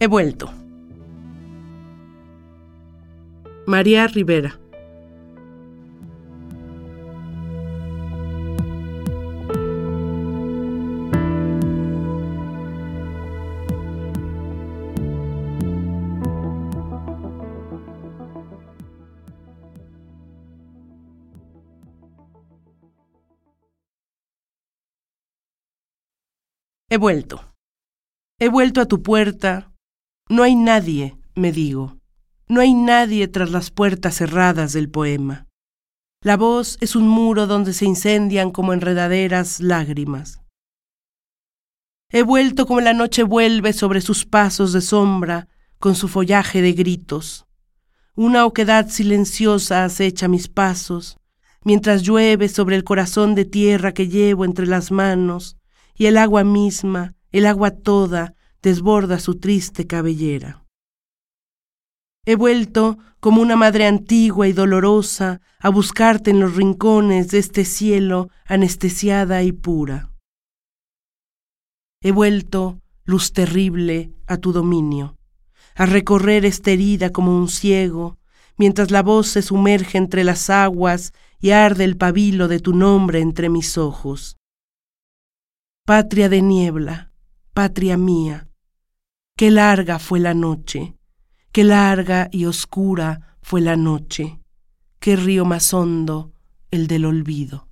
He vuelto. María Rivera. He vuelto. He vuelto a tu puerta. No hay nadie, me digo. No hay nadie tras las puertas cerradas del poema. La voz es un muro donde se incendian como enredaderas lágrimas. He vuelto como la noche vuelve sobre sus pasos de sombra, con su follaje de gritos. Una oquedad silenciosa acecha mis pasos, mientras llueve sobre el corazón de tierra que llevo entre las manos, y el agua misma, el agua toda, desborda su triste cabellera. He vuelto, como una madre antigua y dolorosa, a buscarte en los rincones de este cielo anestesiada y pura. He vuelto, luz terrible, a tu dominio, a recorrer esta herida como un ciego, mientras la voz se sumerge entre las aguas y arde el pabilo de tu nombre entre mis ojos. Patria de niebla, patria mía, qué larga fue la noche, qué larga y oscura fue la noche, qué río más hondo el del olvido.